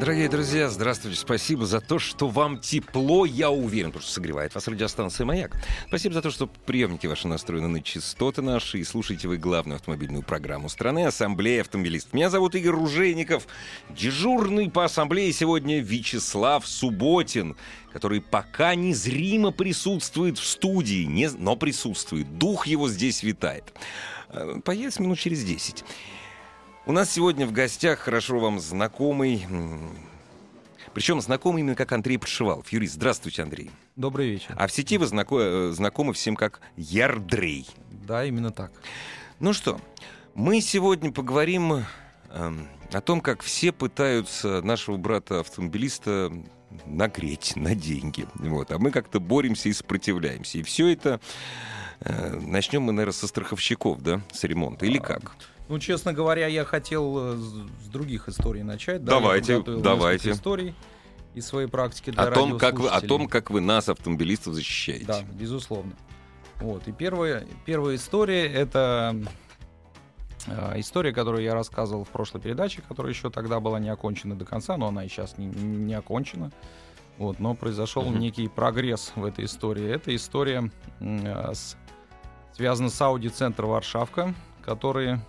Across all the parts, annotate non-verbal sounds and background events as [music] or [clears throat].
Дорогие друзья, здравствуйте. Спасибо за то, что вам тепло, я уверен, потому что согревает вас радиостанция «Маяк». Спасибо за то, что приемники ваши настроены на частоты наши и слушаете вы главную автомобильную программу страны «Ассамблея автомобилистов». Меня зовут Игорь Ружейников. Дежурный по ассамблее сегодня Вячеслав Субботин, который пока незримо присутствует в студии, не, но присутствует. Дух его здесь витает. Э, появится минут через десять. У нас сегодня в гостях хорошо вам знакомый, причем знакомый именно как Андрей Подшивалов, юрист. Здравствуйте, Андрей. Добрый вечер. А в сети вы знако- знакомы всем как Ярдрей. Да, именно так. Ну что, мы сегодня поговорим эм, о том, как все пытаются нашего брата-автомобилиста нагреть на деньги. Вот. А мы как-то боремся и сопротивляемся. И все это... Э, начнем мы, наверное, со страховщиков, да, с ремонта. Или как? Ну, честно говоря, я хотел э, с других историй начать. Да, Давайте, давайте. историй из своей практики для О том, как вы, о том, как вы нас, автомобилистов, защищаете. Да, безусловно. Вот. И первая, первая история — это э, история, которую я рассказывал в прошлой передаче, которая еще тогда была не окончена до конца, но она и сейчас не, не окончена. Вот, но произошел Мгм. некий прогресс в этой истории. Эта история э, с- связана с Audi-центр Варшавка, которые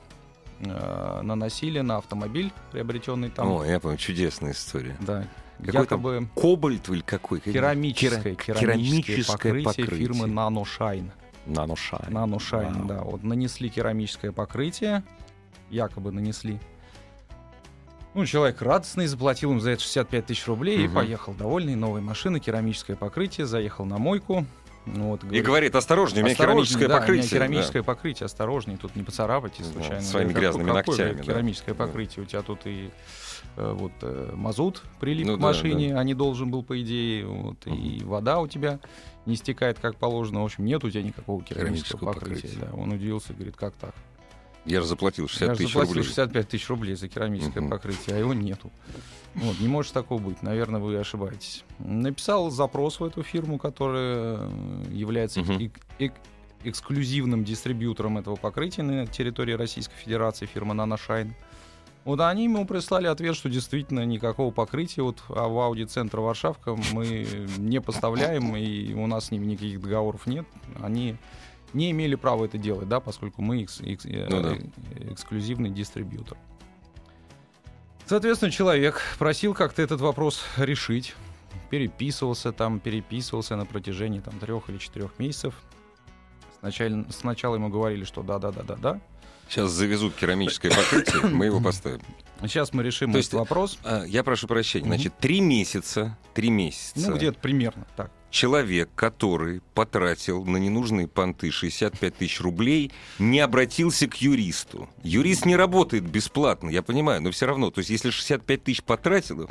э, наносили на автомобиль, приобретенный там. О, я понял, чудесная история. Да, Какой там якобы Кобальт или какой? керамическое, Кера- керамическое, покрытие, фирмы Nanoshine. NanoShine. Nanoshine. NanoShine, Вау. да. Вот нанесли керамическое покрытие, якобы нанесли. Ну, человек радостный, заплатил им за это 65 тысяч рублей и Мгм. поехал довольный. Новая машина, керамическое покрытие, заехал на мойку. Ну, Вот, И говорит, осторожнее, у меня «Осторожней, керамическое да, покрытие. У меня керамическое покрытие, осторожнее, тут не поцарапайте Да, случайно. своими Говорю, грязными «Какое, ногтями, говорит, да. Керамическое Да. покрытие, у тебя тут и э, вот э, мазут прилип Ну к да, машине, а не должен был, по идее, вот, и вода у тебя не стекает как положено. В общем, нет у тебя никакого керамического, Керамического покрытия. покрытия. Да. Он удивился, говорит, как так? Я же заплатил 60 Я тысяч заплатил рублей. 65 тысяч рублей за керамическое Мгм. покрытие, а его нету. Вот, не может такого быть. Наверное, вы ошибаетесь. Написал запрос в эту фирму, которая э, является Мгм. эк- эк- эксклюзивным дистрибьютором этого покрытия на территории Российской Федерации, фирма NanoShine. Вот они ему прислали ответ, что действительно никакого покрытия вот а в Audi центр Варшавка мы не поставляем, и у нас с ними никаких договоров нет. Они не имели права это делать, да, поскольку мы экс- экс- Ну да. э, эксклюзивный дистрибьютор. Соответственно, человек просил как-то этот вопрос решить. Переписывался там, переписывался на протяжении там трех или четырех месяцев. Сначала, сначала ему говорили, что да-да-да-да-да. Сейчас завезут керамическое покрытие, [coughs] мы его поставим. Сейчас мы решим То этот есть, вопрос. А, Я прошу прощения. Значит, три месяца, три месяца Ну, где-то примерно так. Человек, который потратил на ненужные понты 65 тысяч рублей, не обратился к юристу. Юрист не работает бесплатно, я понимаю, но все равно. То есть, если 65 тысяч потратил,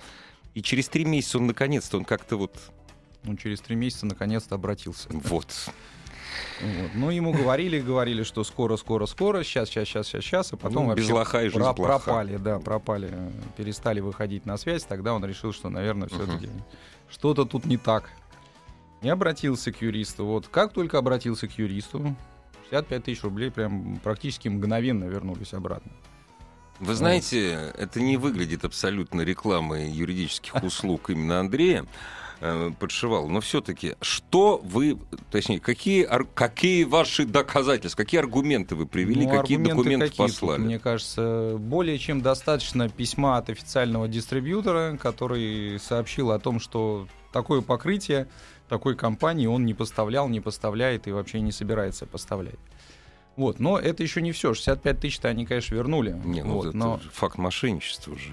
и через три месяца он наконец-то, он как-то вот... Он через три месяца наконец-то обратился. Вот. Вот. Ну, ему говорили, говорили, что скоро, скоро, скоро, сейчас, сейчас, сейчас, сейчас, сейчас, а потом Ну, без лоха и жизнь про- пропали, да, пропали, э, перестали выходить на связь. Тогда он решил, что, наверное, все-таки что-то тут не так. И обратился к юристу. Вот как только обратился к юристу, 65 тысяч рублей прям практически мгновенно вернулись обратно. Вы знаете, это не выглядит абсолютно рекламой юридических [laughs] услуг именно Андрея э, подшивал, но все-таки, что вы, точнее, какие, ар- какие ваши доказательства, какие аргументы вы привели, Ну, какие документы какие тут, послали? Мне кажется, более чем достаточно письма от официального дистрибьютора, который сообщил о том, что такое покрытие такой компании он не поставлял, не поставляет и вообще не собирается поставлять. Вот, но это еще не все. 65 тысяч-то они, конечно, вернули. Не, ну вот, это но, факт мошенничества же.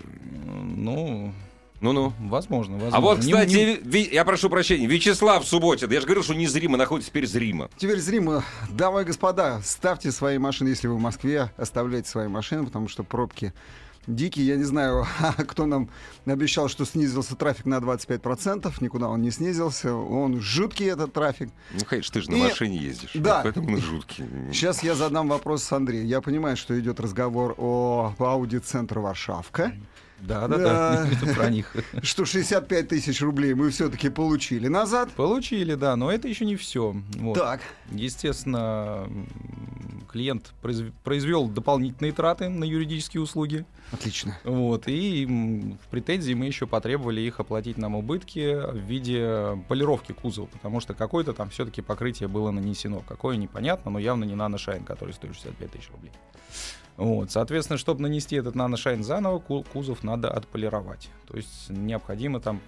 ну, Ну-ну. возможно, возможно. А вот, Не- кстати, не- Ви- я прошу прощения, Вячеслав Субботин, я же говорил, что незримо находится теперь зримо. Теперь зримо. Дамы и господа, ставьте свои машины, если вы в Москве, оставляйте свои машины, потому что пробки дикий. Я не знаю, [laughs] кто нам обещал, что снизился трафик на 25%. Никуда он не снизился. Он жуткий, этот трафик. Ну, конечно, ты же на И- машине ездишь. Да. Поэтому он жуткий. Сейчас я задам вопрос с Андреем. Я понимаю, что идет разговор о Ауди-центр Варшавка. Да, да, да. [laughs] Это про них. [laughs] Что 65 тысяч рублей мы все-таки получили назад. Получили, да, но это еще не все. Так. Естественно, клиент произв- произвел дополнительные траты на юридические услуги. Отлично. Вот, и в претензии мы еще потребовали их оплатить нам убытки в виде полировки кузова, потому что какое-то там все-таки покрытие было нанесено. Какое непонятно, но явно не наношайн, который стоит 65 тысяч рублей. Вот, соответственно, чтобы нанести этот наношайн заново, ку- кузов надо отполировать. То есть необходимо там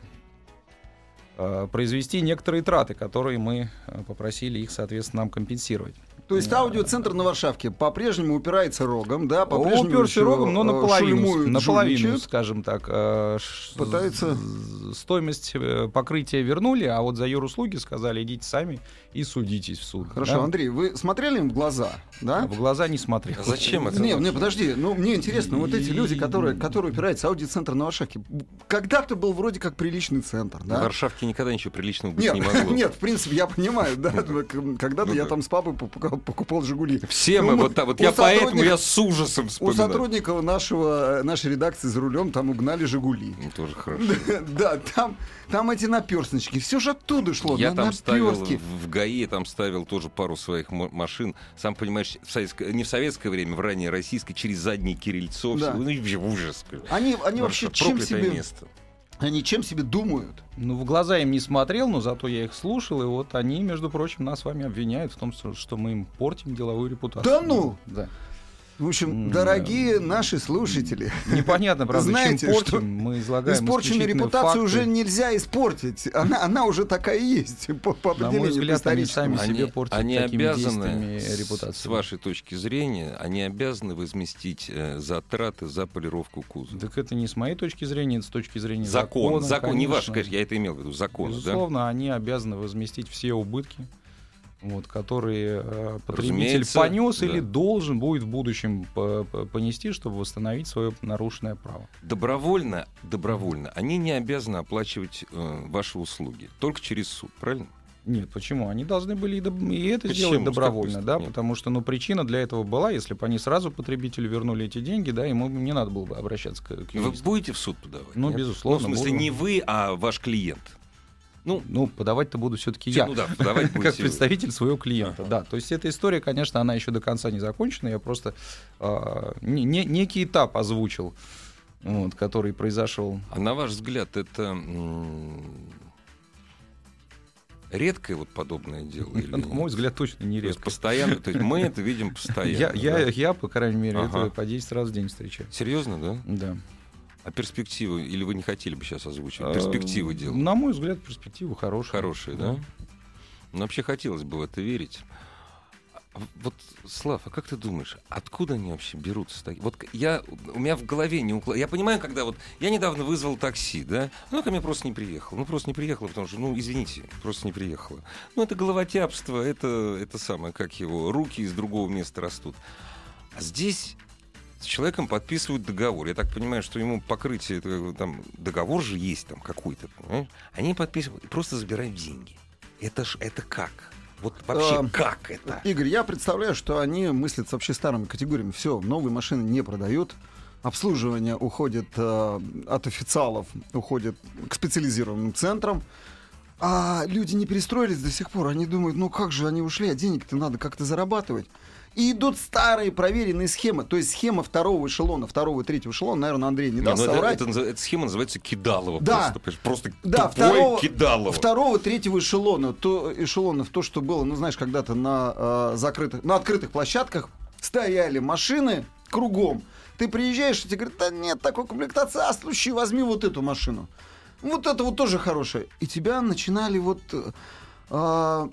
э, произвести некоторые траты, которые мы э, попросили их, соответственно, нам компенсировать. То есть аудиоцентр на Варшавке по-прежнему упирается рогом, да? По-прежнему Уперся рогом, но э, наполовину, шульмуют, наполовину, жульничают. скажем так. э, з- Стоимость э, покрытия вернули, а вот за юруслуги сказали, идите сами и судитесь в суд. Хорошо, Да? Андрей, вы смотрели им в глаза, да? В глаза не смотрел. А зачем это? Не, не, подожди, ну мне интересно, вот эти люди, которые, которые упираются, аудиоцентр на Варшавке, когда-то был вроде как приличный центр, В да? Варшавке никогда ничего приличного быть Нет, не [laughs] могло. нет, в принципе, я понимаю, да, когда-то Ну я там с папой покупал, «Жигули». Все Ну, мы вот так вот. у Я поэтому я с ужасом У вспоминаю. сотрудников нашего, нашей редакции за рулем там угнали «Жигули». Ну, Тоже [laughs] хорошо. Да, там, там эти наперстнички, все же оттуда шло, Я там ставил наперстки. в ГАИ, я там ставил тоже пару своих машин. Сам понимаешь, в советское- не в советское время, в раннее российское, через заднее крыльцо. Да. всё. Ну, и вообще ужас. Они, они вообще чем себе, место. они чем себе думают? Ну, в глаза им не смотрел, но зато я их слушал, и вот они, между прочим, нас с вами обвиняют в том, что что мы им портим деловую репутацию. Да ну! Да. В общем, дорогие наши слушатели, Непонятно, правда, Знаете, чем что портим. Мы излагаем испорченную репутацию факты. уже нельзя испортить. Она, она уже такая есть по, по На мой определению взгляд, они сами себе портят они такими обязаны, действиями с- репутацию. с вашей точки зрения, они обязаны возместить э, затраты за полировку кузова. Так это не с моей точки зрения, это с точки зрения Закон, закона. закон, не ваш, конечно. конечно, я это имел в виду, закон, да? Безусловно, они обязаны возместить все убытки, вот, которые э, потребитель Разумеется, понес да. или должен будет в будущем по- по- понести, чтобы восстановить свое нарушенное право. Добровольно, добровольно, они не обязаны оплачивать э, ваши услуги, только через суд, правильно? Нет, почему? Они должны были и, доб- и это Почему? сделать добровольно, да, стороны? потому что, ну, причина для этого была, если бы они сразу потребителю вернули эти деньги, да, ему не надо было бы обращаться к, к Вы юристу. будете в суд подавать? Ну, нет? безусловно, Ну, в смысле, буду. не вы, а ваш клиент. Ну, Ну, подавать-то буду все-таки я. ну да, подавать [laughs] как представитель своего клиента. Да, то есть эта история, конечно, она еще до конца не закончена. Я просто а, не- не- некий этап озвучил, вот, который произошел. А на ваш взгляд, это редкое вот подобное дело? или [laughs] На мой взгляд, точно не То есть редко. постоянно, то есть мы это видим [laughs] постоянно. Я, я, да? я, по крайней мере, Ага. это по 10 раз в день встречаю. Серьезно, да? Да. А перспективы, или вы не хотели бы сейчас озвучивать? А, Перспективы дела. На мой взгляд, перспективы хорошие. Хорошие, да? Ну, вообще хотелось бы в это верить. А Вот, Слав, а как ты думаешь, откуда они вообще берутся? Вот я, у меня в голове не укладывается. Я понимаю, когда вот... Я недавно вызвал такси, да? Ну, ко мне просто не приехал. Ну, просто не приехала, потому что, ну, извините, просто не приехала. Ну, это головотяпство, это, это самое, как его, руки из другого места растут. А здесь с человеком подписывают договор. Я так понимаю, что ему покрытие, бы там, договор же есть там какой-то, понимаешь? Они подписывают и просто забирают деньги. Это ж, это как? Вот вообще, Эм, как это? Игорь, я представляю, что они мыслят вообще старыми категориями. Все, новые машины не продают. Обслуживание уходит э, от официалов, уходит к специализированным центрам. А люди не перестроились до сих пор. Они думают, ну как же они ушли, а денег-то надо как-то зарабатывать. И идут старые проверенные схемы. То есть схема второго эшелона, второго и третьего эшелона, наверное, Андрей не даст ну это, соврать. это назыв- эта схема называется кидалово. Да. Просто, просто Да, тупое второго, кидалово. второго, третьего эшелона, то эшелонов, то, что было, ну, знаешь, когда-то на э, закрытых, на открытых площадках стояли машины кругом. Ты приезжаешь, и тебе говорят, да нет, такой комплектации, а случай, возьми вот эту машину. Вот это вот тоже хорошее. И тебя начинали вот э,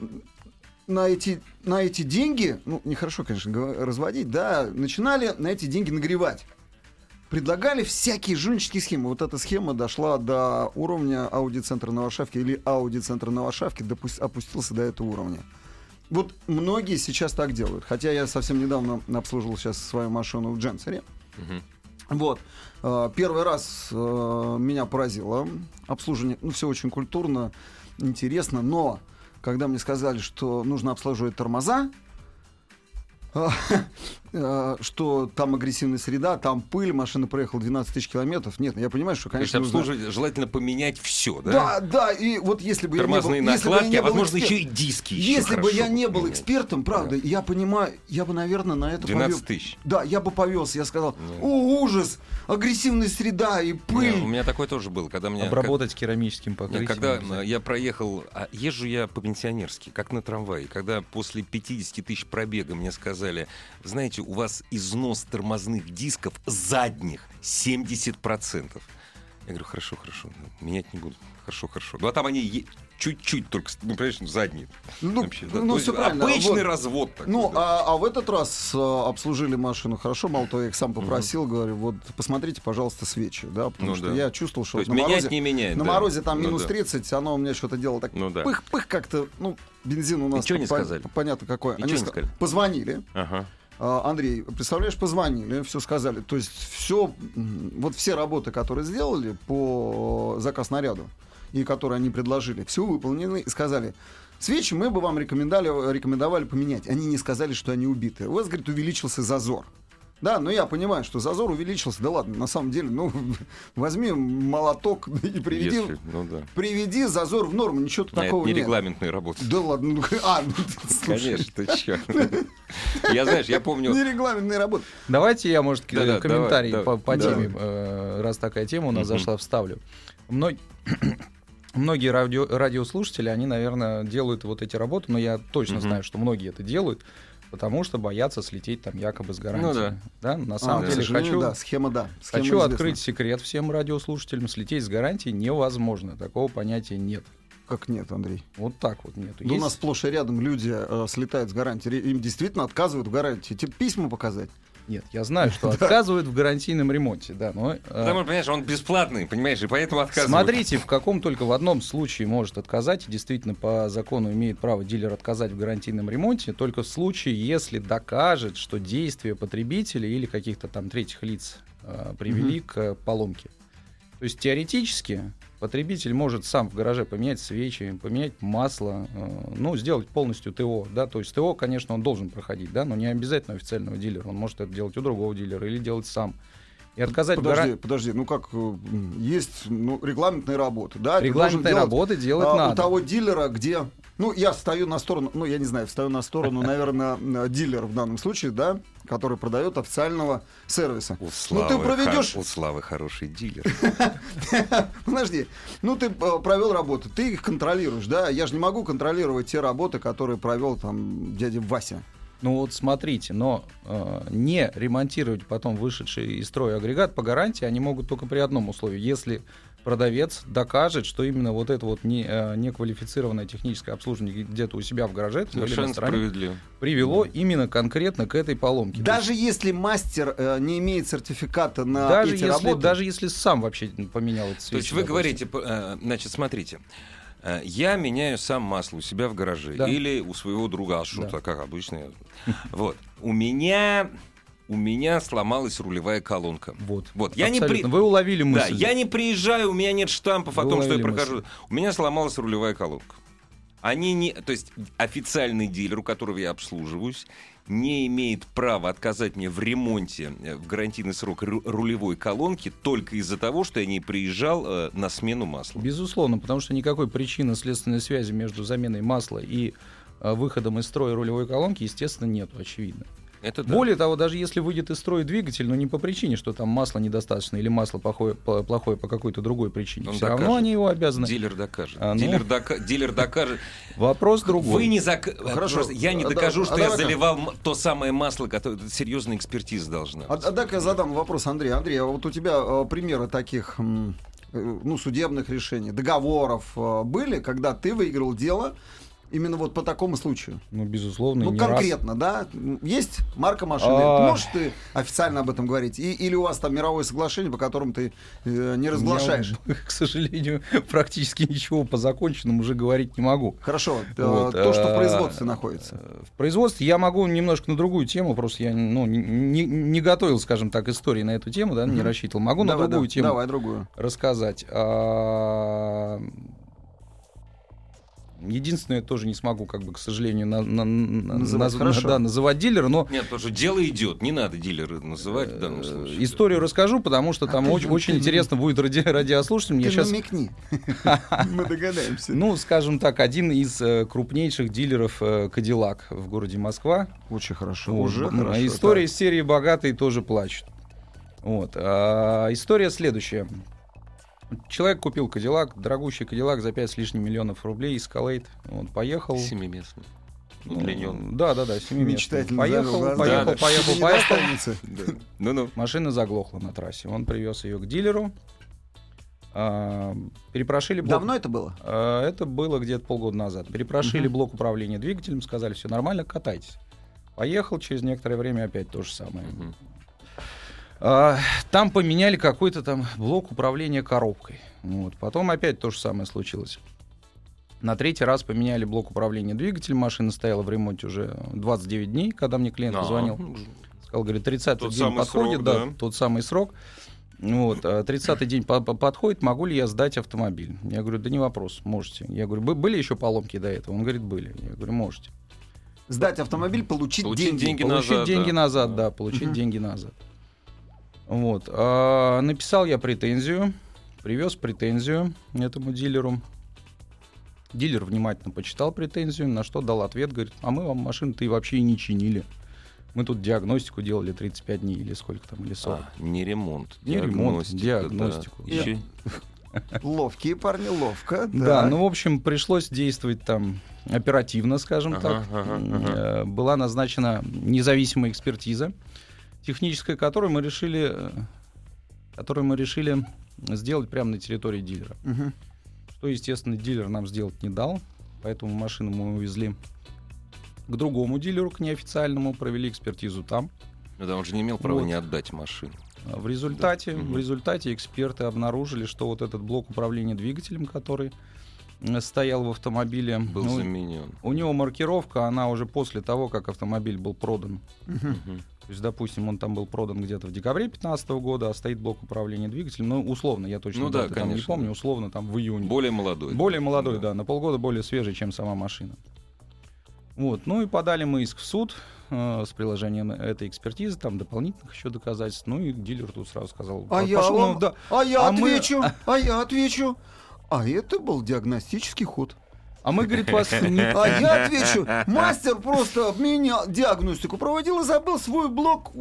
на эти, на эти деньги, ну, нехорошо, конечно, разводить, да, начинали на эти деньги нагревать предлагали всякие жульнические схемы. Вот эта схема дошла до уровня аудиоцентра на Варшавке или аудиоцентра на Варшавке допу- опустился до этого уровня. Вот многие сейчас так делают. Хотя я совсем недавно обслуживал сейчас свою машину в Дженсере. Мгм. Вот. Э, Первый раз э, меня поразило обслуживание. Ну, все очень культурно, интересно. Но когда мне сказали, что нужно обслуживать тормоза, э, что там агрессивная среда, там пыль, машина проехала 12 тысяч километров. Нет, я понимаю, что, То есть конечно, нужно... желательно поменять все, да? Да, да, и вот если бы Тормозные я не был, если бы я накладки, не а был возможно эксперт- еще и диски. еще Если бы я не был экспертом, правда, я понимаю, я бы, наверное, на это 12 повел- тысяч. Да, я бы повелся, я сказал, Да. о, ужас, агрессивная среда и пыль. у меня такое тоже было, когда мне... Обработать керамическим как- покрытием. Когда обязательно. э, я проехал, а езжу я по-пенсионерски, как на трамвае. Когда после 50 тысяч пробега мне сказали, знаете, у вас износ тормозных дисков задних 70%. Я говорю, хорошо, хорошо, менять не буду. Хорошо, хорошо. Ну а там они чуть-чуть только, ну, понимаешь, задние. Ну, Вообще, да. ну, есть всё правильно. Обычный Вот. развод такой. Ну, да. а, а в этот раз э, обслужили машину хорошо, мало того, я их сам попросил, говорю, вот посмотрите, пожалуйста, свечи, да, потому Ну что да. я чувствовал, что То есть на менять морозе, не меняет. на да. морозе там Ну минус да. 30, оно у меня что-то делало так Ну да. пых-пых как-то, ну, бензин у нас Ничего не по- сказали? понятно какой. Ничего Они не ска- сказали? Позвонили, Ага. А, Андрей, представляешь, позвонили, все сказали. То есть все, вот все работы, которые сделали по заказ наряду и которые они предложили, все выполнены и сказали. Свечи мы бы вам рекомендовали, рекомендовали поменять. Они не сказали, что они убиты. У вас, говорит, увеличился зазор. Да, но я понимаю, что зазор увеличился. Да ладно, на самом деле, ну, [laughs] возьми молоток и приведи, Если- ну да. приведи зазор в норму. Ничего А такого это не нет. регламентная работа. Да ладно, ну, [laughs] а, ну, слушай, Конечно, ты чё? [laughs] Я, знаешь, я помню... нерегламентная работа. Давайте я, может, Да-да, комментарий давай, по, теме, э, раз такая тема у нас зашла, вставлю. Мно- [clears throat] Многие радио, радиослушатели, они, наверное, делают вот эти работы, но я точно знаю, что многие это делают, потому что боятся слететь там якобы с гарантией. Ну да. На самом А, деле хочу, да, схема, да. Схема хочу известна. открыть секрет всем радиослушателям. Слететь с гарантией невозможно. Такого понятия нет. Как нет, Андрей? Вот так вот нету. Да у Есть- нас сплошь и рядом люди э, слетают с гарантии. Ре- Им действительно отказывают в гарантии. Тебе письма показать. Нет, я знаю, что [laughs] отказывают в гарантийном ремонте, да, но... э, Потому что, понимаешь, он бесплатный, понимаешь, и поэтому отказывают. Смотрите, в каком только в одном случае может отказать, и действительно по закону имеет право дилер отказать в гарантийном ремонте, только в случае, если докажет, что действия потребителя или каких-то там третьих лиц э, привели к э, поломке. То есть теоретически потребитель может сам в гараже поменять свечи, поменять масло, э, ну, сделать полностью ТО, да, то есть ТО, конечно, он должен проходить, да, но не обязательно официального дилера, он может это делать у другого дилера или делать сам. И отказать Подожди, гарантии... подожди, ну как, э, есть ну, регламентные работы, да? Регламентные делать, работы делать а, надо. У того диллера, где... Ну, я встаю на сторону, ну, я не знаю, встаю на сторону, [laughs] наверное, э, дилер в данном случае, да, который продает официального сервиса. У Ну, Славы, ты проведешь... хо- у Славы хороший дилер. [laughs] Подожди, ну ты э, провел работу, ты их контролируешь, да? Я же не могу контролировать те работы, которые провел там дядя Вася. Ну вот смотрите, но э, не ремонтировать потом вышедший из строя агрегат по гарантии они могут только при одном условии, если продавец докажет, что именно вот это вот не, э, неквалифицированное техническое обслуживание где-то у себя в гараже Совершенно справедливо. привело именно конкретно к этой поломке. Даже если мастер э, не имеет сертификата на даже эти если, работы, даже если сам вообще поменял эти свечи. То есть вы допустим. говорите, э, значит, смотрите, э, я меняю сам масло у себя в гараже Да. или у своего друга, а что Да. как обычно. Вот. У меня у меня сломалась рулевая колонка. Вот. Вот. Я не при... Вы уловили Да, мысль. я не приезжаю, у меня нет штампов о Вы том, что я прохожу. мысль. У меня сломалась рулевая колонка. Они не, то есть официальный дилер, у которого я обслуживаюсь, не имеет права отказать мне в ремонте э, в гарантийный срок ру- рулевой колонки только из-за того, что я не приезжал э, на смену масла. Безусловно, потому что никакой причины следственной связи между заменой масла и э, выходом из строя рулевой колонки, естественно, нету, очевидно. Это да. Более того, даже если выйдет из строя двигатель, но не по причине, что там масла недостаточно или масло плохое по, плохое по какой-то другой причине, Он все равно докажет. они его обязаны. Дилер докажет. А, ну. дилер, дока- дилер докажет. Вопрос другой. Вы не зак... Хорошо. Просто я не А, да, докажу, а что я давай-ка. заливал то самое масло, которое серьезная экспертиза должна. А, быть. а дай-ка я задам вопрос, Андрей. Андрей, а вот у тебя э, примеры таких м, э, ну, судебных решений, договоров э, были, когда ты выиграл дело, Именно вот по такому случаю. Ну, безусловно, Ну, не раз. конкретно, да? Есть марка машины. А. Можешь ты официально об этом говорить? И- или у вас там мировое соглашение, по которому ты э, не Я, разглашаешь? [laughs] к сожалению, практически ничего по законченному уже говорить не могу. Хорошо. э, Вот, то, что в э, производстве находится. э, В производстве я могу немножко на другую тему, просто я ну, не, не- готовил, скажем так, истории на эту тему, да, не рассчитывал. Могу Давай, на другую да, тему Давай другую. рассказать. Единственное, тоже не смогу, как бы, к сожалению, на- на- на- Называть, наз- хорошо. да, называть дилера, но Нет, потому что дело идет, не надо дилера называть в данном э, случае. историю расскажу, потому что А там ты очень, же- очень ты- интересно будет ради, радиослушателям. Я Ты сейчас намекни. [laughs] Мы догадаемся. Ну, скажем так, один из э, крупнейших дилеров э, Кадиллак в городе Москва. Очень хорошо. Уже. История из серии «Богатые тоже плачут». Вот. а, история следующая. Человек купил Кадиллак, дорогущий Кадиллак за 5 с лишним миллионов рублей, Escalade. Вот, поехал. Семиместный. Ну, Удлинен. Да, да, да, Так, семиместный. Мечтательно Поехал, завел глаза. поехал, Да, да. поехал, Не поехал. достанется. Ну-ну. Машина заглохла на трассе. Он привез ее к дилеру. А, перепрошили блок. Давно это было? А, Это было где-то полгода назад. Перепрошили Мгм. блок управления двигателем, сказали, все нормально, катайтесь. Поехал, через некоторое время опять то же самое. Мгм. А, Там поменяли какой-то там блок управления коробкой. Вот. Потом опять то же самое случилось. На третий раз поменяли блок управления двигателем. Машина стояла в ремонте уже 29 дней, когда мне клиент А, позвонил. ну, Сказал, говорит, 30 Тот день самый подходит, срок, да, да. тот самый срок. Вот, а 30 день по- по- подходит, могу ли я сдать автомобиль? Я говорю, да не вопрос, можете. Я говорю, «Бы- были еще поломки до этого? Он говорит, были. Я говорю, можете. Сдать автомобиль, получить Получить деньги. деньги. Получить назад, деньги да. назад, да, получить деньги назад. Вот. а, написал я претензию, привез претензию этому дилеру. Дилер внимательно почитал претензию, на что дал ответ, говорит, а мы вам машину-то и вообще и не чинили. Мы тут диагностику делали 35 дней или сколько там, или 40. А, не ремонт. Не ремонт, диагностику. да. Еще- Ловкие парни, ловко. Да, да. ну, в общем, пришлось действовать там оперативно, скажем Ага, так. ага, ага. э, Была назначена независимая экспертиза техническая, которую мы решили, э, которую мы решили сделать прямо на территории дилера. Мгм. Что, естественно, дилер нам сделать не дал, поэтому машину мы увезли к другому дилеру, к неофициальному, провели экспертизу там. Ну да, он же не имел права Вот. не отдать машину. А В результате, Мгм. в результате эксперты обнаружили, что вот этот блок управления двигателем, который стоял в автомобиле, Был ну, заменен. у него маркировка, она уже после того, как автомобиль был продан. То есть, допустим, он там был продан где-то в декабре 2015 года, а стоит блок управления двигателем. Ну, условно, я точно Ну да, даты там не конечно, помню, да. условно, там в июне. Более молодой. Более молодой, да. на полгода более свежий, чем сама машина. Вот, ну и подали мы иск в суд э, с приложением этой экспертизы, там дополнительных еще доказательств. Ну и дилер тут сразу сказал, А я «Пошел, вам- ну, да». А я А мы- отвечу, [laughs] а я отвечу. А это был диагностический ход. А мы, говорит, вас [laughs] не... А я отвечу, мастер просто обменял диагностику, проводил и забыл свой блок э,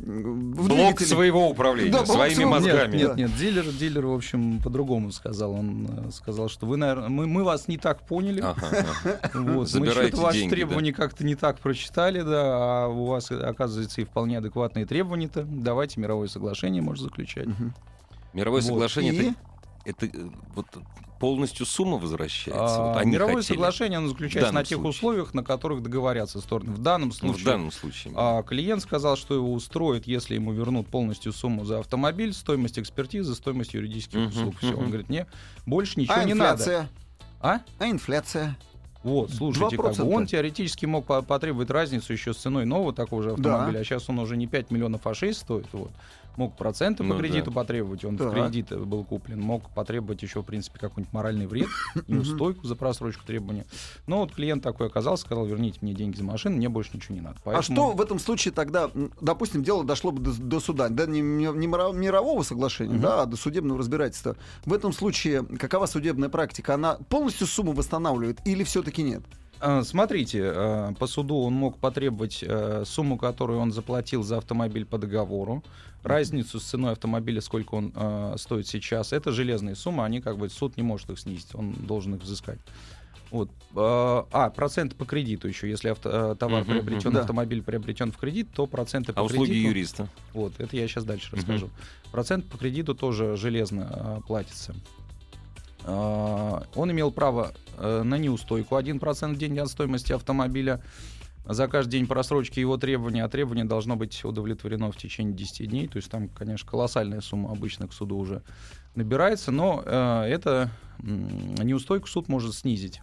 в Блок двигателе. своего управления, Да, своими своего- мозгами. Нет, Да. нет, нет, дилер, дилер, в общем, по-другому сказал. Он э, сказал, что вы, наверное, мы, мы вас не так поняли. Ага, ага. Вот, мы что-то ваши деньги, требования как-то не так прочитали, да, а у вас, оказывается, и вполне адекватные требования-то. Давайте мировое соглашение, может, заключать. Мгм. Мировое Вот. соглашение И? это, это э, вот полностью сумма возвращается. А, вот они мировое хотели. соглашение, оно заключается на тех случае. условиях, на которых договорятся стороны. В данном Ну, случае в данном случае. а, клиент сказал, что его устроит, если ему вернут полностью сумму за автомобиль, стоимость экспертизы, стоимость юридических Мгм, услуг. Все. мгм. Он говорит, мне больше ничего А не надо. инфляция? А? А инфляция? Вот, слушайте, как бы 2%. он теоретически мог по- потребовать разницу еще с ценой нового такого же автомобиля, а сейчас он уже не 5 миллионов, а 6 стоит. Вот. Мог проценты по Ну кредиту да. потребовать, он Так. в кредит был куплен. Мог потребовать еще, в принципе, какой-нибудь моральный вред, неустойку за просрочку требования. Но вот клиент такой оказался, сказал, верните мне деньги за машину, мне больше ничего не надо. А Поэтому- что в этом случае тогда, допустим, дело дошло бы до, до суда, да, не, не- мирового соглашения, да, а до судебного разбирательства. В этом случае какова судебная практика? Она полностью сумму восстанавливает или все-таки нет? А, Смотрите, а, по суду он мог потребовать э, сумму, которую он заплатил за автомобиль по договору, разницу с ценой автомобиля, сколько он стоит сейчас. Это железные суммы, они как бы суд не может их снизить, он должен их взыскать. Вот. А, а, процент по кредиту еще. Если авто- товар Мгм, приобретен, да. автомобиль приобретен в кредит, то проценты по А услуги кредиту... юриста? Вот, это я сейчас дальше Мгм. расскажу. Процент по кредиту тоже железно платится. он имел право на неустойку 1% в день от стоимости автомобиля. За каждый день просрочки его требования, а требование должно быть удовлетворено в течение 10 дней. То есть там, конечно, колоссальная сумма обычно к суду уже набирается, но э, это м, неустойку суд может снизить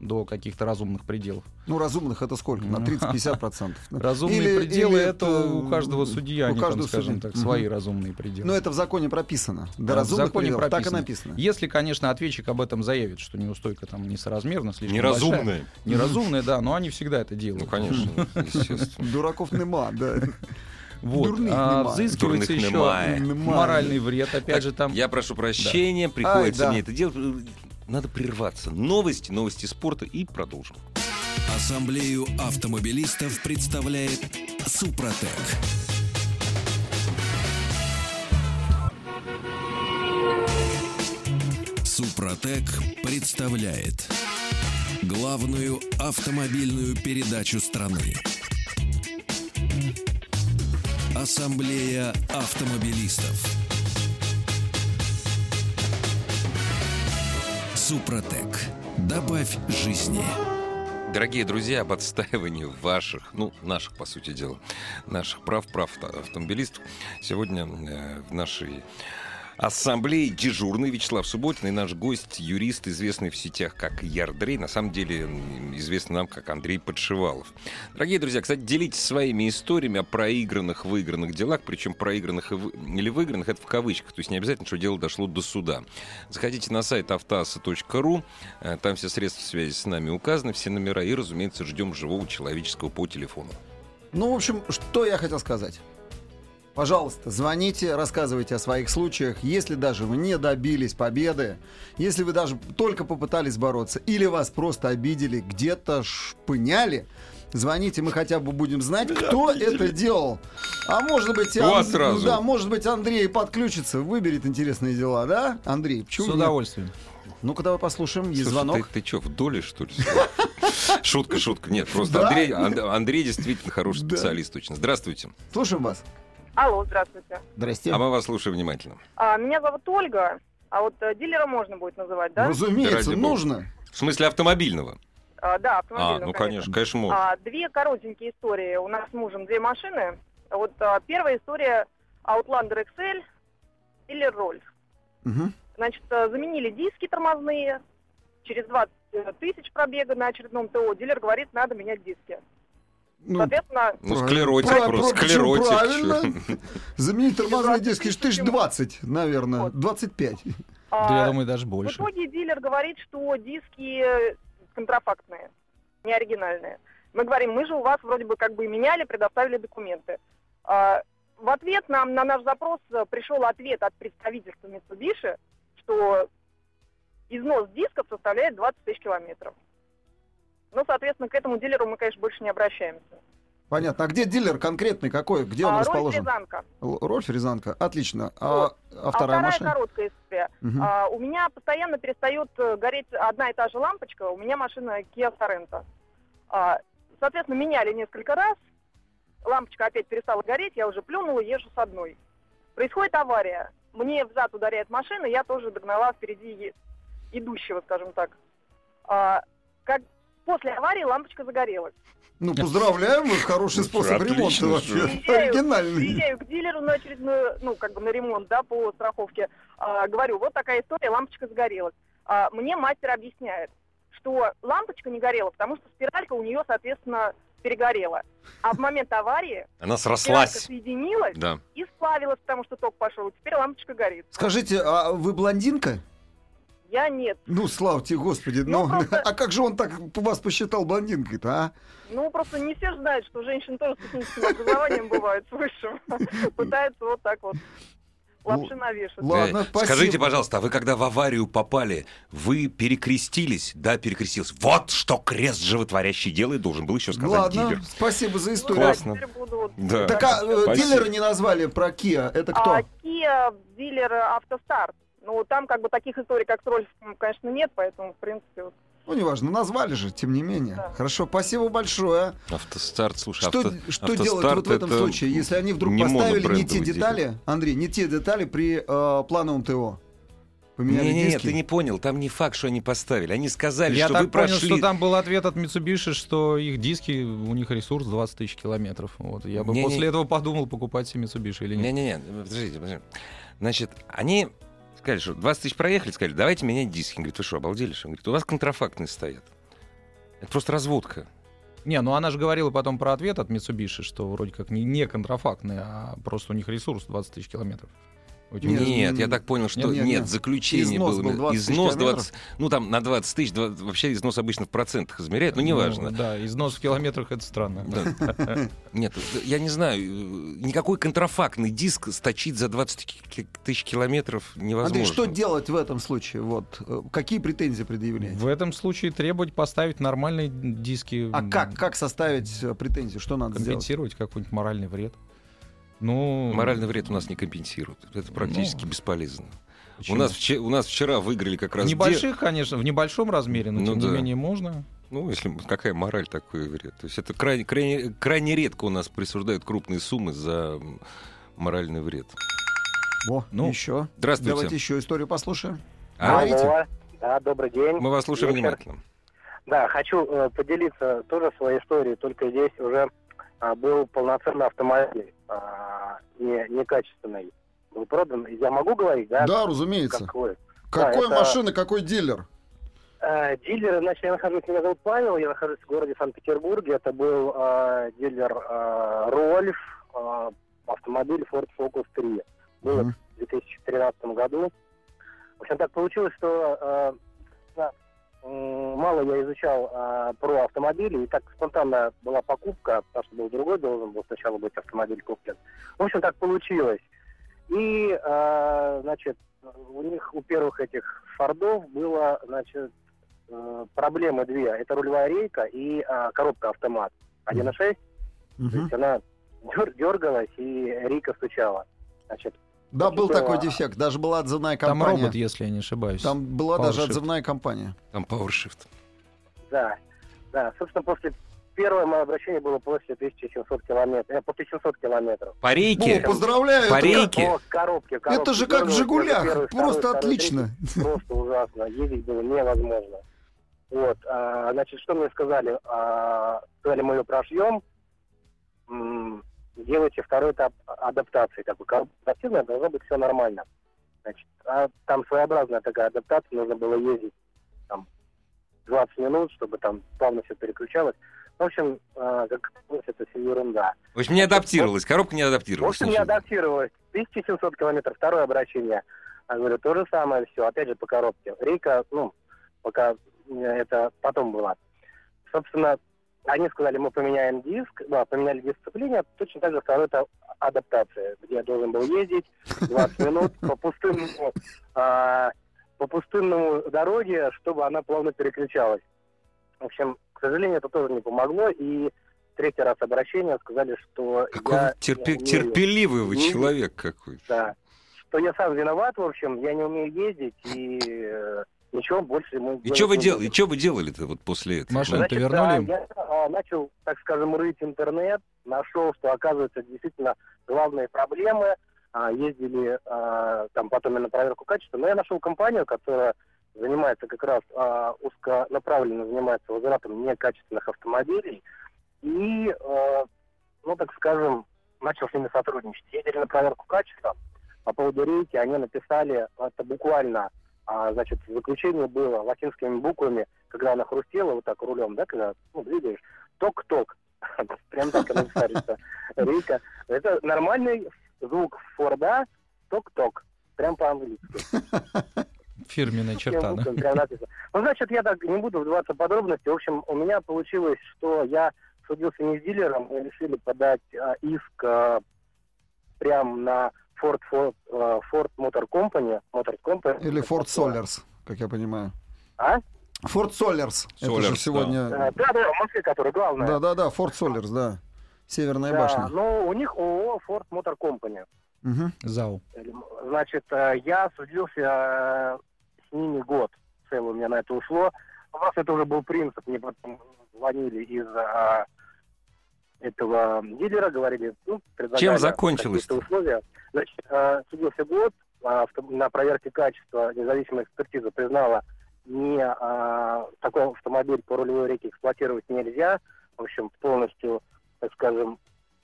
до каких-то разумных пределов. Ну, разумных это сколько? На 30-50%. Разумные Или- пределы или это это у каждого судья, у они там, каждого скажем так, свои разумные пределы. Но это в законе прописано. До Да, в разумных законе пределов. Так и прописано. написано. Если, конечно, ответчик об этом заявит, что неустойка там несоразмерна, слишком Неразумные. большая. Неразумные, да, но они всегда это делают. Ну, конечно, естественно. Дураков нема, да. Вот. Дурных А нема. взыскивается Дурных еще немає. Моральный вред, опять Так, же, там. Я прошу прощения, приходится Ай, да. мне это делать. Надо прерваться. Новости, новости спорта и продолжим. Ассамблею автомобилистов представляет Супротек. Супротек представляет главную автомобильную передачу страны. Ассамблея автомобилистов. Супротек. Добавь жизни. Дорогие друзья, об отстаивании ваших, ну, наших, по сути дела, наших прав, прав авто- автомобилистов, сегодня э, в нашей ассамблее дежурный Вячеслав Субботин и наш гость, юрист, известный в сетях как Ярдрей, на самом деле известный нам как Андрей Подшивалов. Дорогие друзья, кстати, делитесь своими историями о проигранных, выигранных делах, причем проигранных или выигранных, это в кавычках, то есть не обязательно, что дело дошло до суда. Заходите на сайт автоаса.ру, э, там все средства связи с нами указаны, все номера, и, разумеется, ждем живого человеческого по телефону. Ну, в общем, что я хотел сказать. Пожалуйста, звоните, рассказывайте о своих случаях. Если даже вы не добились победы, если вы даже только попытались бороться, или вас просто обидели, где-то шпыняли, звоните, мы хотя бы будем знать, кто это делал. А может быть, Вот Ан- сразу. да, может быть, Андрей подключится, выберет интересные дела, да? Андрей, С почему нет? удовольствием. Ну-ка, давай послушаем. Есть Слушай, звонок. Ты, ты что, в доле, что ли? [laughs] Шутка, шутка. Нет, просто Да? Андрей, Анд- Андрей действительно хороший Да. специалист очень. Здравствуйте. Слушаем вас. Алло, здравствуйте. Здрасте. А мы вас слушаем внимательно. А, меня зовут Ольга, а вот э, дилера можно будет называть, да? Разумеется, Ради бога. нужно. В смысле автомобильного? А, да, А, автомобильного, ну конечно, конечно, можно. А, две коротенькие истории. У нас с мужем две машины. Вот а, первая история Outlander XL или Rolls. Мгм. Значит, а, заменили диски тормозные. Через 20 тысяч пробега на очередном ТО дилер говорит, надо менять диски. Ну, Соответственно, Ну, склеротик Прав- просто, причем склеротик. правильно. Заменить тормозные 20 диски тысяч тысяч почему? 20, наверное. Вот. 25. а, Да, я думаю, даже в больше. итоге дилер говорит, что диски э, контрафактные, не оригинальные. Мы говорим, мы же у вас вроде бы как бы и меняли, предоставили документы. А, в ответ нам на наш запрос э, пришел ответ от представительства Mitsubishi, что износ дисков составляет 20 тысяч километров. Ну, соответственно, к этому дилеру мы, конечно, больше не обращаемся. Понятно. А где дилер конкретный какой? Где он а, Рольф расположен? Рязанка. Л- Рольф Рязанка. Отлично. А, а А вторая машина? короткая история. Мгм. А, у меня постоянно перестает э, гореть одна и та же лампочка. У меня машина Kia Sorento. А, соответственно, меняли несколько раз. Лампочка опять перестала гореть, я уже плюнула, езжу с одной. Происходит авария. Мне в зад ударяет машина, я тоже догнала впереди идущего, скажем так. А, как после аварии лампочка загорелась. Ну, поздравляем, хороший способ Отлично, ремонта вообще. Приезжаю, Оригинальный. приезжаю к дилеру на очередную, ну, как бы на ремонт, да, по страховке. А, говорю, вот такая история, лампочка загорелась. А, мне мастер объясняет, что лампочка не горела, потому что спиралька у нее, соответственно, перегорела. А в момент аварии Она срослась. соединилась Да. и сплавилась, потому что ток пошел. И теперь лампочка горит. Скажите, а вы блондинка? Я нет. Ну, слава тебе, Господи. Ну, Ну, [laughs] просто- а как же он так вас посчитал блондинкой-то, а? Ну, просто не все знают, что женщины тоже с техническим образованием бывают с высшим. [laughs] Пытаются вот так вот лапши навешать. Ладно, Э, спасибо. Скажите, пожалуйста, а вы когда в аварию попали, вы перекрестились? Да, перекрестился. Вот что крест животворящий делает, должен был еще сказать Ладно, дилер. спасибо за Ну, историю. да, Классно. теперь буду вот Да. Так а э, Спасибо. дилера не назвали про Kia. Это кто? А Kia дилер автостарт. Ну, там как бы таких историй, как с Рольфом, конечно, нет, поэтому, в принципе, вот. Ну, неважно, назвали же, тем не менее. Да. Хорошо, спасибо большое. Автостарт, слушай, Что, авто- что делать автостарт вот в этом это случае, если они вдруг не поставили не те дилер. детали, Андрей, не те детали при э, плановом ТО? Поменяли Не, не, диски? ты не понял, там не факт, что они поставили. Они сказали, Я что так вы понял, прошли... что там был ответ от Mitsubishi, что их диски, у них ресурс 20 тысяч километров. Вот. Я бы Не-не. после этого подумал, покупать себе Mitsubishi или нет. Не-не-не, подождите, подождите. Значит, они сказали, что 20 тысяч проехали, сказали, давайте менять диски. Он говорит, вы что, обалдели? что?» Он говорит, у вас контрафактные стоят. Это просто разводка. Не, ну она же говорила потом про ответ от Mitsubishi, что вроде как не, не контрафактные, а просто у них ресурс 20 тысяч километров. Нет, я так понял, что нет, нет, нет, заключение Износ было. был именно- 20 тысяч износ километров. 20, ну там на 20 тысяч, два- вообще износ обычно в процентах измеряют, но неважно. Ну, да, износ в километрах это странно. Да. Нет, я не знаю, никакой контрафактный диск сточить за 20 ки- тысяч километров невозможно. Андрей, что делать в этом случае? Вот э, какие претензии предъявлять? В этом случае требовать поставить нормальные диски. А как, как составить э, претензии? Что надо сделать? компенсировать какой-нибудь моральный вред? Ну, Моральный вред у нас не компенсируют. Это практически Ну, бесполезно. У нас, вче- у нас вчера выиграли как раз... в де- небольших, конечно, в небольшом размере, но Ну тем да. не менее можно. Ну, если какая мораль, такой вред. То есть это крайне, крайне, крайне редко у нас присуждают крупные суммы за моральный вред. Во, Ну, еще. Здравствуйте. Давайте еще историю послушаем. А, Говорите. Да, добрый день. мы вас слушаем Вечер. внимательно. Да, хочу э, поделиться тоже своей историей, только здесь уже был полноценный автомобиль, а, не, некачественный. Был продан. Я могу говорить, да? Да, разумеется. Какой? Какой это- машина, какой дилер? Э, дилер, значит, я нахожусь, меня зовут Павел, я нахожусь в городе Санкт-Петербурге. Это был э, дилер э, Рольф, э, автомобиль Ford Focus 3. Было Мгм. в 2013 году. В общем, так получилось, что э, да, мало я изучал э, про автомобили, и так спонтанно была покупка, потому что был другой, должен был сначала быть автомобиль куплен. В общем, так получилось. И, э, значит, у них, у первых этих фордов было, значит, э, проблемы две. Это рулевая рейка и э, коробка автомат 1.6. То Мгм. есть она дер- дергалась и рейка стучала. Значит, Да, был Да. такой дефект. Даже была отзывная Там компания. робот, если я не ошибаюсь. Там была даже отзывная компания. Там PowerShift. да, да. Собственно, после первое мое обращение было после 1700 километров, э, по 1700 километров. По рейке? О, поздравляю! По это как- рейке? О, коробке, коробке. Это же как в «Жигулях». первый, Просто второй, отлично. третий. Просто ужасно. Ездить было невозможно. Вот, а, значит, что мне сказали? А, сказали, мы ее прошьем, м, делайте второй этап адаптации. Как бы коробка адаптивная, должно быть все нормально. Значит, а там своеобразная такая адаптация, нужно было ездить там 20 минут, чтобы там плавно все переключалось. В общем, а, как это все ерунда. В общем, не адаптировалась, коробка не В адаптировалась. общем, я адаптировалась. 1700 километров, второе обращение. Я говорю, то же самое все, опять же по коробке. Рейка, ну, пока э, это потом была. Собственно, они сказали, мы поменяем диск, да, поменяли дисциплине, точно так же второй это адаптация, где я должен был ездить 20 минут по пустынному, а, по пустынному дороге, чтобы она плавно переключалась. В общем, к сожалению, это тоже не помогло, и третий раз обращение сказали, что Какой я вы терпе- не умею- терпеливый вы не- человек какой. да, что я сам виноват, в общем, я не умею ездить, и э, ничего больше ему И делать что вы? И что вы делали-то вот после этого? Машину Значит, вернули а, им? Я а, начал, так скажем, рыть интернет, нашел, что, оказывается, действительно главные проблемы. а, ездили а, там потом и на проверку качества. Но я нашел компанию, которая занимается как раз а, узконаправленно занимается возвратом некачественных автомобилей. И, э, ну, так скажем, начал с ними сотрудничать. Ездили на проверку качества. По поводу рейки они написали, это буквально, а, значит, в заключении было латинскими буквами, когда она хрустела вот так рулем, да, когда, ну, двигаешь, ток-ток. [laughs] Прям так написали, что рейка. Это нормальный звук Форда, ток-ток. Прям по-английски. [laughs] Фирменная черта, да? Ну, значит, я так не буду вдаваться в подробности. В общем, у меня получилось, что я судился не с дилером, мы решили подать а, иск а, прям на Ford, Ford, а, Ford Motor Company. Motor Company. Или Ford. Solers, как я понимаю. А? Ford Solers. Это же да. сегодня... А, Да, да, в Москве, который главное. Да-да-да, Ford Solers, да. Северная Да, башня. но у них ООО Ford Motor Company. Мгм. ЗАУ. Значит, э, я судился э, с ними год. Целый у меня на это ушло. У нас это уже был принцип. Мне потом звонили из э, этого дилера, говорили, ну, предлагали Чем закончилось-то? какие-то условия. Значит, э, судился год, а, на проверке качества независимая экспертиза признала, не а, такой автомобиль по рулевой реке эксплуатировать нельзя. В общем, полностью, так скажем,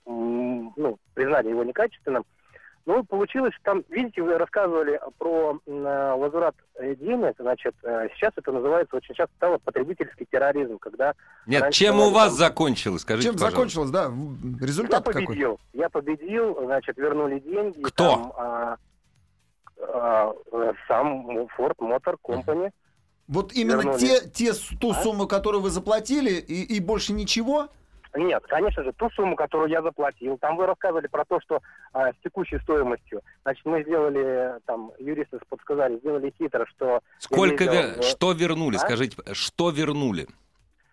ну, признали его некачественным. Ну, получилось, что там, видите, вы рассказывали про э, возврат денег, значит, э, сейчас это называется очень часто стало потребительский терроризм, когда Нет, Раньше чем у вас там- закончилось? Скажите, Чем пожалуйста. закончилось, да? я Результат какой? победил, я победил, значит, вернули деньги. Кто? Там, а, а, э, сам Ford Motor Company. Вот именно Вернули. те, те, ту А? сумму, которую вы заплатили, и, и больше ничего? Нет, конечно же, ту сумму, которую я заплатил. Там вы рассказывали про то, что а, с текущей стоимостью. Значит, мы сделали, там, юристы подсказали, сделали хитро, что, Сколько Я ве- Что вернули? а? Скажите, что вернули?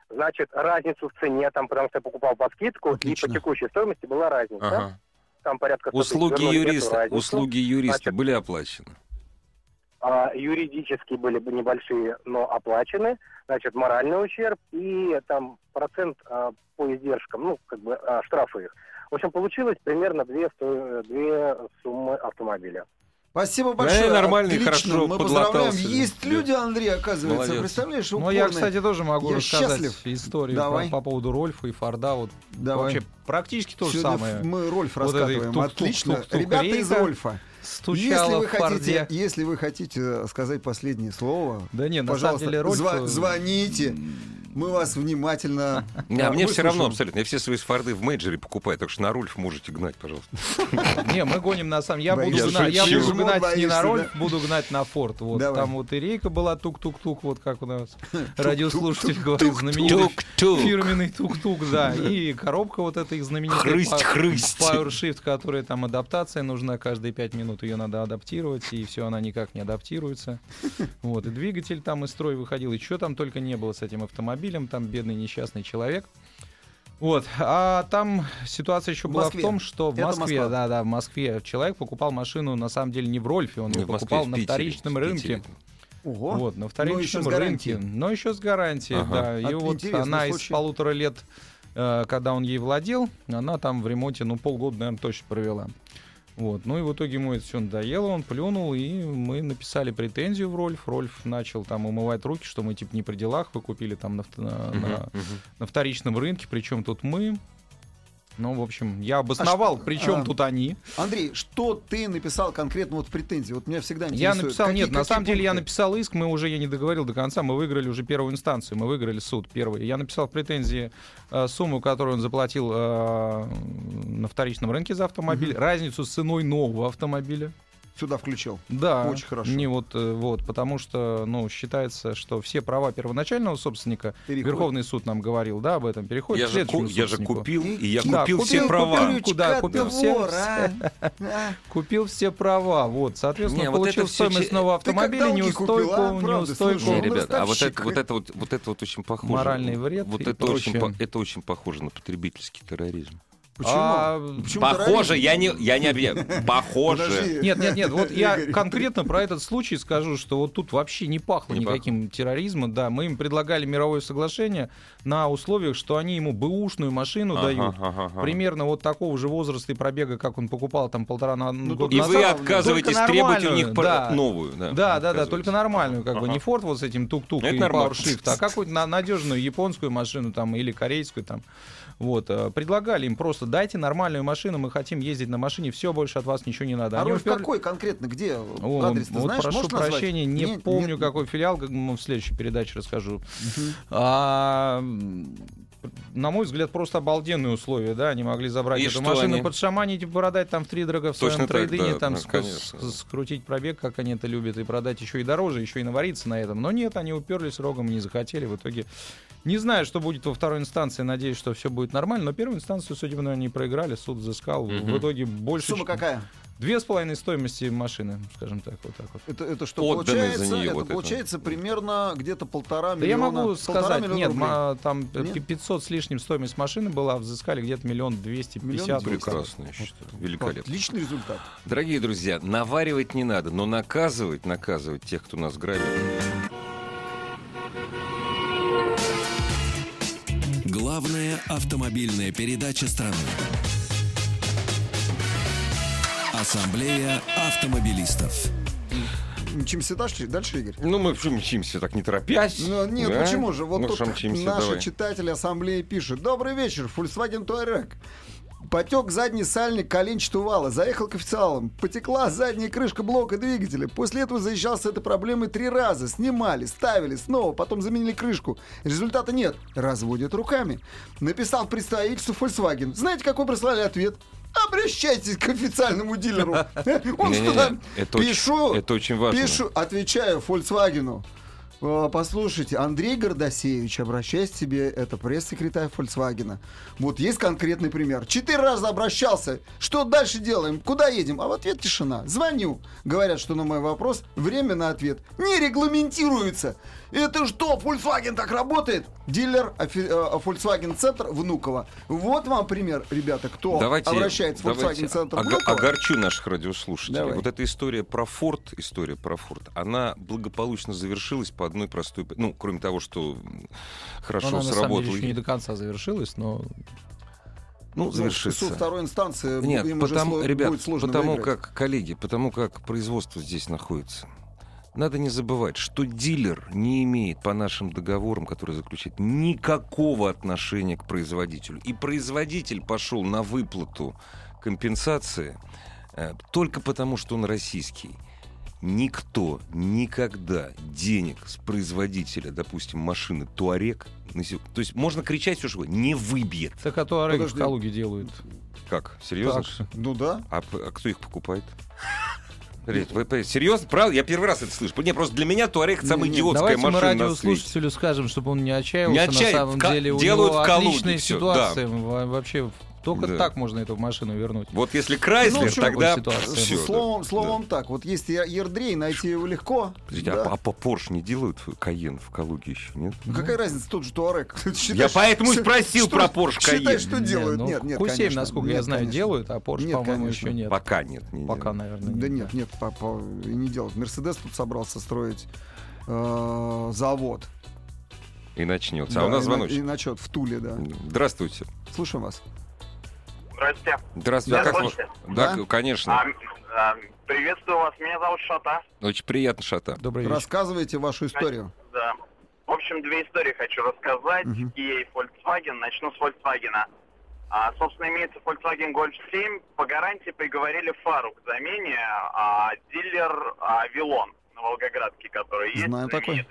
значит, разницу в цене, там, потому что я покупал по скидку, Отлично. и по текущей стоимости была разница. Ага. Там порядка 100 тысяч. Услуги юриста, услуги юриста Значит, были оплачены. А, юридически были бы небольшие, но оплачены, значит, моральный ущерб и там процент а, по издержкам, ну, как бы а, штрафы их. В общем, получилось примерно две, две суммы автомобиля. Спасибо Да, большое. нормально и Отлично. хорошо Мы поздравляем. Есть Да. люди, Андрей, оказывается. Молодец. Представляешь, Ну, упорные. я, кстати, тоже могу Я рассказать счастлив. историю Давай. по, по поводу Рольфа и Форда. Вот Давай. вообще практически то же самое. Мы Рольф Вот раскатываем. тук-тук, Отлично. тук-тук, Ребята из рейка. Рольфа. Если вы, в хотите, если вы хотите сказать последнее слово, Да нет, на пожалуйста, самом деле Рольф... зва- э, звоните. Мы вас внимательно [laughs] Не, а мне все равно абсолютно. Я все свои форды в мейджоре покупаю, так что на Рульф можете гнать, пожалуйста. [laughs] Не, мы гоним на самом... Я буду, гнать, я шучу. буду гнать не на Рольф, да? буду гнать на Форд. Вот там вот и рейка была тук-тук-тук, вот как у нас [laughs] радиослушатель говорит, знаменитый фирменный тук-тук, да. И коробка вот эта их знаменитая. Хрысть, хрысть. PowerShift, которая там адаптация нужна каждые 5 минут, ее надо адаптировать, и все, она никак не адаптируется. Вот, и двигатель там из строя выходил, и что там только не было с этим автомобилем, там бедный несчастный человек. Вот, а там ситуация еще В была Москве. в том, что в Это Москве, Москва. да, да, в Москве человек покупал машину на самом деле не в Рольфе, он Не ее в Москве, покупал в на Питере, вторичном в рынке. Ого. Вот, на Но вторичном еще с рынке. гарантией. Но еще с гарантией, Ага. да. И А, вот она из случай. полутора лет, э, когда он ей владел, она там в ремонте, ну, полгода, наверное, точно провела. Вот. Ну и в итоге ему это все надоело, он плюнул, и мы написали претензию в Рольф. Рольф начал там умывать руки, что мы типа не при делах, вы купили там на, на- Мгм, на- на вторичном рынке, причем тут мы. Ну, в общем, я обосновал, что- причем а, тут они. Андрей, что ты написал конкретно вот в претензии? Вот меня всегда интересует. Я написал, какие- нет, на какие самом деле я написал иск, мы уже, я не договорил до конца, мы выиграли уже первую инстанцию, мы выиграли суд первый. Я написал в претензии э, сумму, которую он заплатил э, на вторичном рынке за автомобиль, разницу с ценой нового автомобиля. Сюда включил. Да, Очень хорошо. Не вот, э, вот, потому что, ну, считается, что все права первоначального собственника, Переходит. Верховный суд нам говорил, да, об этом, переходят Я к же, ку- я же купил, и я Да, купил купил, все права. купил. куда купил все-? Купил все права, вот, соответственно, Не, вот получил всё стоимость нового автомобиля, неустойку, купил, а? Неустойку. Не, ребята, а вот это, вот это вот, вот это вот очень похоже. Моральный вред Вот это очень, это очень похоже на потребительский терроризм. Почему? А, Почему Похоже, я не, я не объявляю. Похоже. Подожди. Нет, нет, нет, вот я Игорь. конкретно про этот случай скажу, что вот тут вообще не пахло Не никаким терроризмом, да, мы им предлагали мировое соглашение на условиях, что они ему бэушную машину Ага, дают, ага, ага. примерно вот такого же возраста и пробега, как он покупал там полтора на года И назад. вы отказываетесь требовать у них да. новую. Да, Да, да, да, только нормальную, как бы Ага. не Ford вот с этим тук-тук Это и нормально. PowerShift, а какую-то на- надежную японскую машину там или корейскую там. Вот, э, предлагали им просто дайте нормальную машину, мы хотим ездить на машине, все, больше от вас ничего не надо. А Они уперли- какой конкретно? Где О, адрес ты вот знаешь? прошу Можешь назвать? прощения, не Нет, помню, нет. какой филиал, как, ну, в следующей передаче расскажу. А, м, на мой взгляд, просто обалденные условия, да, они могли забрать И эту машину, они? подшаманить и продать там в три дорога в Точно своем так, трейдине, да, там ну, ск- скрутить пробег, как они это любят, и продать еще и дороже, еще и навариться на этом. Но нет, они уперлись рогом и не захотели. В итоге не знаю, что будет во второй инстанции, надеюсь, что все будет нормально, но первую инстанцию, судя по они проиграли, суд взыскал. В Мгм. итоге больше... Сумма какая? Две с половиной стоимости машины, скажем так, вот так вот. Это, это что Отданные за получается? неё это вот это. получается примерно где-то полтора Да я миллиона. могу полтора сказать, миллиона нет, ма- там э, Нет? 500 с лишним стоимость машины была, взыскали где-то миллион двести пятьдесят. Прекрасно, я считаю. Великолепно. Отличный результат. Дорогие друзья, наваривать не надо, но наказывать, наказывать тех, кто нас грабит. Главная автомобильная передача страны. Ассамблея автомобилистов. Мчимся дальше, дальше, Игорь? Ну, мы почему мчимся так не торопясь? Ну, нет, да? почему же? Вот ну, тут мчимся, наши давай. читатели ассамблеи пишут. Добрый вечер, Volkswagen Touareg. Потек задний сальник коленчатого вала, заехал к официалам, потекла задняя крышка блока двигателя. После этого заезжал с этой проблемой три раза. Снимали, ставили, снова, потом заменили крышку. Результата нет. Разводят руками. Написал представительству Volkswagen. Знаете, какой прислали ответ? Обращайтесь к официальному дилеру. [laughs] Он что там? Пишу, это очень важно. Пишу, отвечаю Volkswagen. Э, Послушайте, Андрей Гордосевич, обращайся к тебе, это пресс-секретарь Volkswagen. Вот есть конкретный пример. Четыре раза обращался. Что дальше делаем? Куда едем? А в ответ тишина. Звоню. Говорят, что на мой вопрос время на ответ не регламентируется. Это что, Volkswagen так работает? Дилер офи- э, Volkswagen Центр Внуково. Вот вам пример, ребята, кто Давайте, обращается в Volkswagen Центр Внуково. огорчу наших радиослушателей. Давай. Вот эта история про Форд, история про Форд, она благополучно завершилась по одной простой... Ну, кроме того, что хорошо Она на самом сработала. деле еще не до конца завершилась, но Ну, Ну, завершится. Суд второй инстанции Нет, им уже потому, сло- ребят, будет сложно потому выиграть. как, коллеги, потому как производство здесь находится. Надо не забывать, что дилер не имеет по нашим договорам, которые заключает, никакого отношения к производителю. И производитель пошел на выплату компенсации э, только потому, что он российский. Никто никогда денег с производителя, допустим, машины Туарек, то есть можно кричать все, что угодно, не выбьет. так а Ореги в. Калуге делают. Как? Серьезно? Так. Ну да. А, а кто их покупает? Серьезно? Правда? Я первый раз это слышу. Не, просто для меня Туарек самая идиотская Давайте мы машина на свете. радиослушателю скажем, чтобы он не отчаивался. Не отчаив- На самом деле у делают него отличная ситуация. Во- Вообще только Да. так можно эту машину вернуть. Вот если Крайслер, Ну, чё, тогда ситуация. все. словом словом так, вот есть я- Ердрей, найти его легко. Подождите, да. а, по- а по Порш не делают Каен в Калуге еще, нет? Ну, Какая разница, тот же Туарек. [laughs] Я поэтому и что- спросил что- про Порш Считай, Каен. что Не, делают. ну, Нет, нет, Q7, конечно. насколько я знаю, делают, а Porsche, Нет, по-моему, еще нет. Пока нет. не Пока, наверное, Да нет. нет, не делают. Мерседес тут собрался строить э, завод. И начнется. Да, а у нас звоночек. И начет в Туле, да. Здравствуйте. Слушаем вас. Здравствуйте. Здравствуйте. Да, а как вы-? Да, Да? конечно. А, а, приветствую вас, меня зовут Шата. Очень приятно, Шата. Добрый вечер. Рассказывайте вашу историю. Да. В общем, две истории хочу рассказать. Мгм. Kia и Volkswagen. Начну с Volkswagen. А, собственно, имеется Volkswagen Golf 7. По гарантии приговорили фару к замене а, дилер а, Вилон на Волгоградке, который есть. Знаю такой.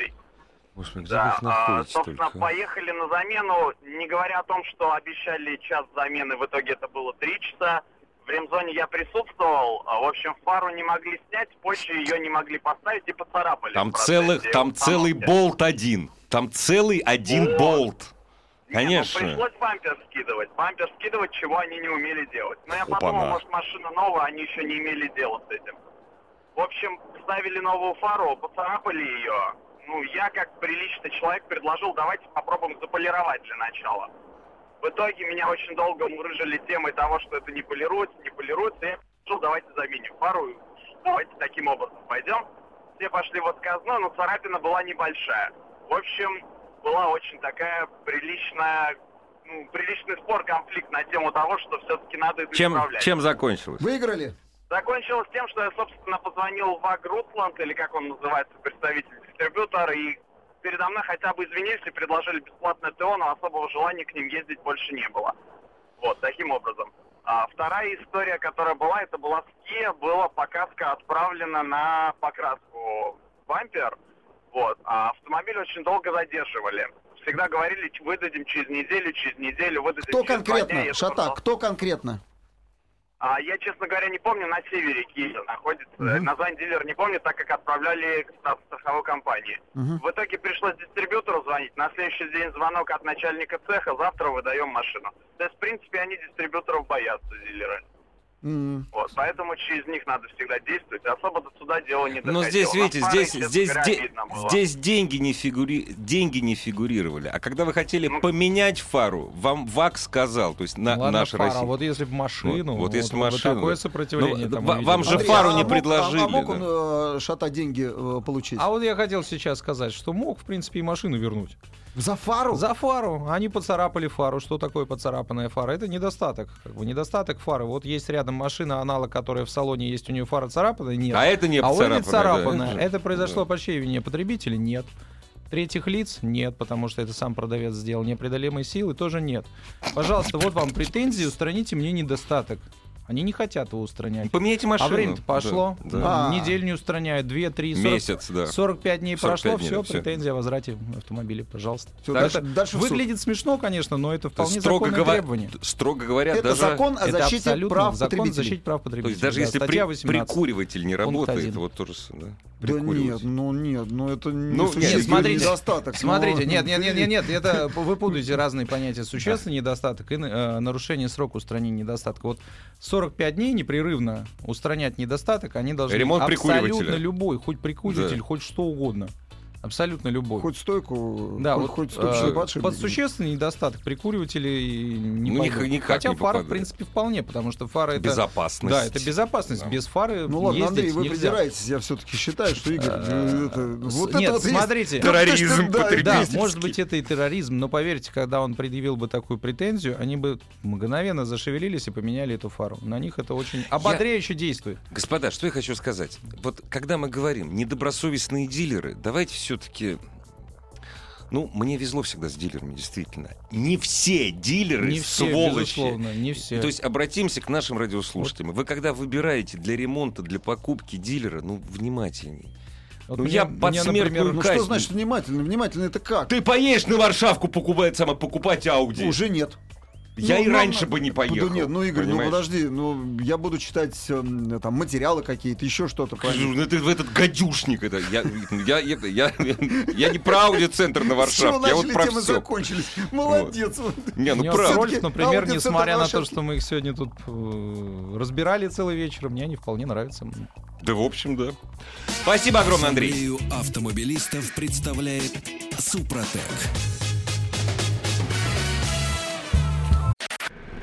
Господи, где Да, вы а, собственно, только? поехали на замену, не говоря о том, что обещали час замены, в итоге это было три часа. В ремзоне я присутствовал, а, в общем, фару не могли снять, позже ее не могли поставить и поцарапали. Там целых, там целый болт один. Там целый один Вот. болт. Не, Конечно. ну, пришлось бампер скидывать. Бампер скидывать, чего они не умели делать. Но я Опа-на. подумал, может, машина новая, они еще не имели дела с этим. В общем, ставили новую фару, поцарапали ее. Ну, я, как приличный человек, предложил, давайте попробуем заполировать для начала. В итоге меня очень долго мурыжили темой того, что это не полируется, не полируется. Я предложил, давайте заменим фару, давайте таким образом пойдем. Все пошли в отказную, но царапина была небольшая. В общем, была очень такая приличная, ну, приличный спор, конфликт на тему того, что все-таки надо это Чем, исправлять. чем закончилось? Выиграли? Закончилось тем, что я, собственно, позвонил в Агрутланд, или как он называется, представитель дистрибьютора, и передо мной хотя бы извинились и предложили бесплатное ТО, но особого желания к ним ездить больше не было. Вот, таким образом. А вторая история, которая была, это была с Kia, была покраска отправлена на покраску бампер, вот, а автомобиль очень долго задерживали. Всегда говорили, выдадим через неделю, через неделю, выдадим Кто через дня, конкретно? это Шата, продолжалось. кто конкретно? А, я, честно говоря, не помню, на севере Киева находится. Мгм. Название дилера не помню, так как отправляли к страховой компании. Мгм. В итоге пришлось дистрибьютору звонить. На следующий день звонок от начальника цеха, завтра выдаем машину. То есть, в принципе, они дистрибьюторов боятся, дилеры. М. Вот, поэтому через них надо всегда действовать. Особо до суда туда дело не доходило. Но здесь, видите, здесь, здесь, де- здесь деньги, не фигури... деньги не фигурировали. А когда вы хотели Ну. поменять фару, вам ВАК сказал, то есть на, Ну Ладно, наша фара, Россия. а вот если бы машину, Вот- вот если бы машину, такое да. сопротивление Ну, там вам же Андрей, фару а не мог- предложили, А, а мог да. он э, шата деньги э, получить? А вот я хотел сейчас сказать, что мог, в принципе, и машину вернуть. За фару? За фару. Они поцарапали фару. Что такое поцарапанная фара? Это недостаток. Как бы недостаток фары. Вот есть рядом машина, аналог, которая в салоне есть, у нее фара царапанная? Нет. А это не а этой поцарапанная, да, царапанная. это произошло да. по чьей вине? Потребителя? Нет. Третьих лиц? Нет, потому что это сам продавец сделал. Непреодолимой силы тоже нет. Пожалуйста, вот вам претензии, устраните мне недостаток. Они не хотят его устранять. Поменяйте машину. А время-то пошло. Да, да. А. Неделю не устраняют, 2, 3, 40, Месяц, да. 45 дней 45 прошло, дней, все, всё. претензия о возврате автомобиля, пожалуйста. Да, дальше- это дальше выглядит смешно, конечно, но это То вполне строго, законное говоря, требование. строго говоря, Это даже... закон о Это защите абсолютно прав закон о потребителей. защите прав То потребителей. есть даже да, если при- 18. прикуриватель не работает, вот тоже... Да, Да нет, ну нет, ну это не Ну, существенный нет, смотрите, недостаток. Смотрите, ну, нет, нет, нет, нет, нет, это [laughs] вы путаете разные понятия. Существенный недостаток и э, нарушение срока устранения недостатка. Вот 45 дней непрерывно устранять недостаток, они должны Ремонт абсолютно прикуривателя. любой, хоть прикуриватель, Да. хоть что угодно. Абсолютно любой. Хоть стойку, Да, хоть, вот хоть э, ступичный подшипник. под существенный недостаток прикуривателей не Ну, никак- никак Хотя не фара, в принципе, вполне, потому что фара это... Безопасность. Да, это безопасность. Да. Без фары Ну ладно, Андрей, вы нельзя. придираетесь, я все-таки считаю, что Игорь, Э, это, вот нет, это смотрите. Терроризм да, да, может быть, это и терроризм, но поверьте, когда он предъявил бы такую претензию, они бы мгновенно зашевелились и поменяли эту фару. На них это очень ободряюще действует. Господа, что я хочу сказать? Вот когда мы говорим недобросовестные дилеры, давайте все-таки... Ну, мне везло всегда с дилерами, действительно. Не все дилеры Не все, сволочи. безусловно, не все. То есть обратимся к нашим радиослушателям. Вы когда выбираете для ремонта, для покупки дилера, ну, внимательней. Вот ну, мне- я мне, подсмертную например, Ну казнь. что значит внимательно? Внимательно это как? Ты поедешь на Варшавку покупать, само, покупать Ауди. Уже нет. Я Ну, и ну, раньше ну, бы не поехал. Да нет, ну Игорь, понимаешь? ну подожди, ну я буду читать эм, там материалы какие-то, еще что-то. Ну, ты в этот гадюшник это. Я, я, я, я, я не про аудиоцентр на Варшавке, я вот про все. закончились. Молодец. Не, ну правда. Рольф, например, несмотря на то, что мы их сегодня тут э, разбирали целый вечер, мне они вполне нравятся. Да, в общем, да. Спасибо огромное, Андрей. Ассамблею автомобилистов представляет Супротек.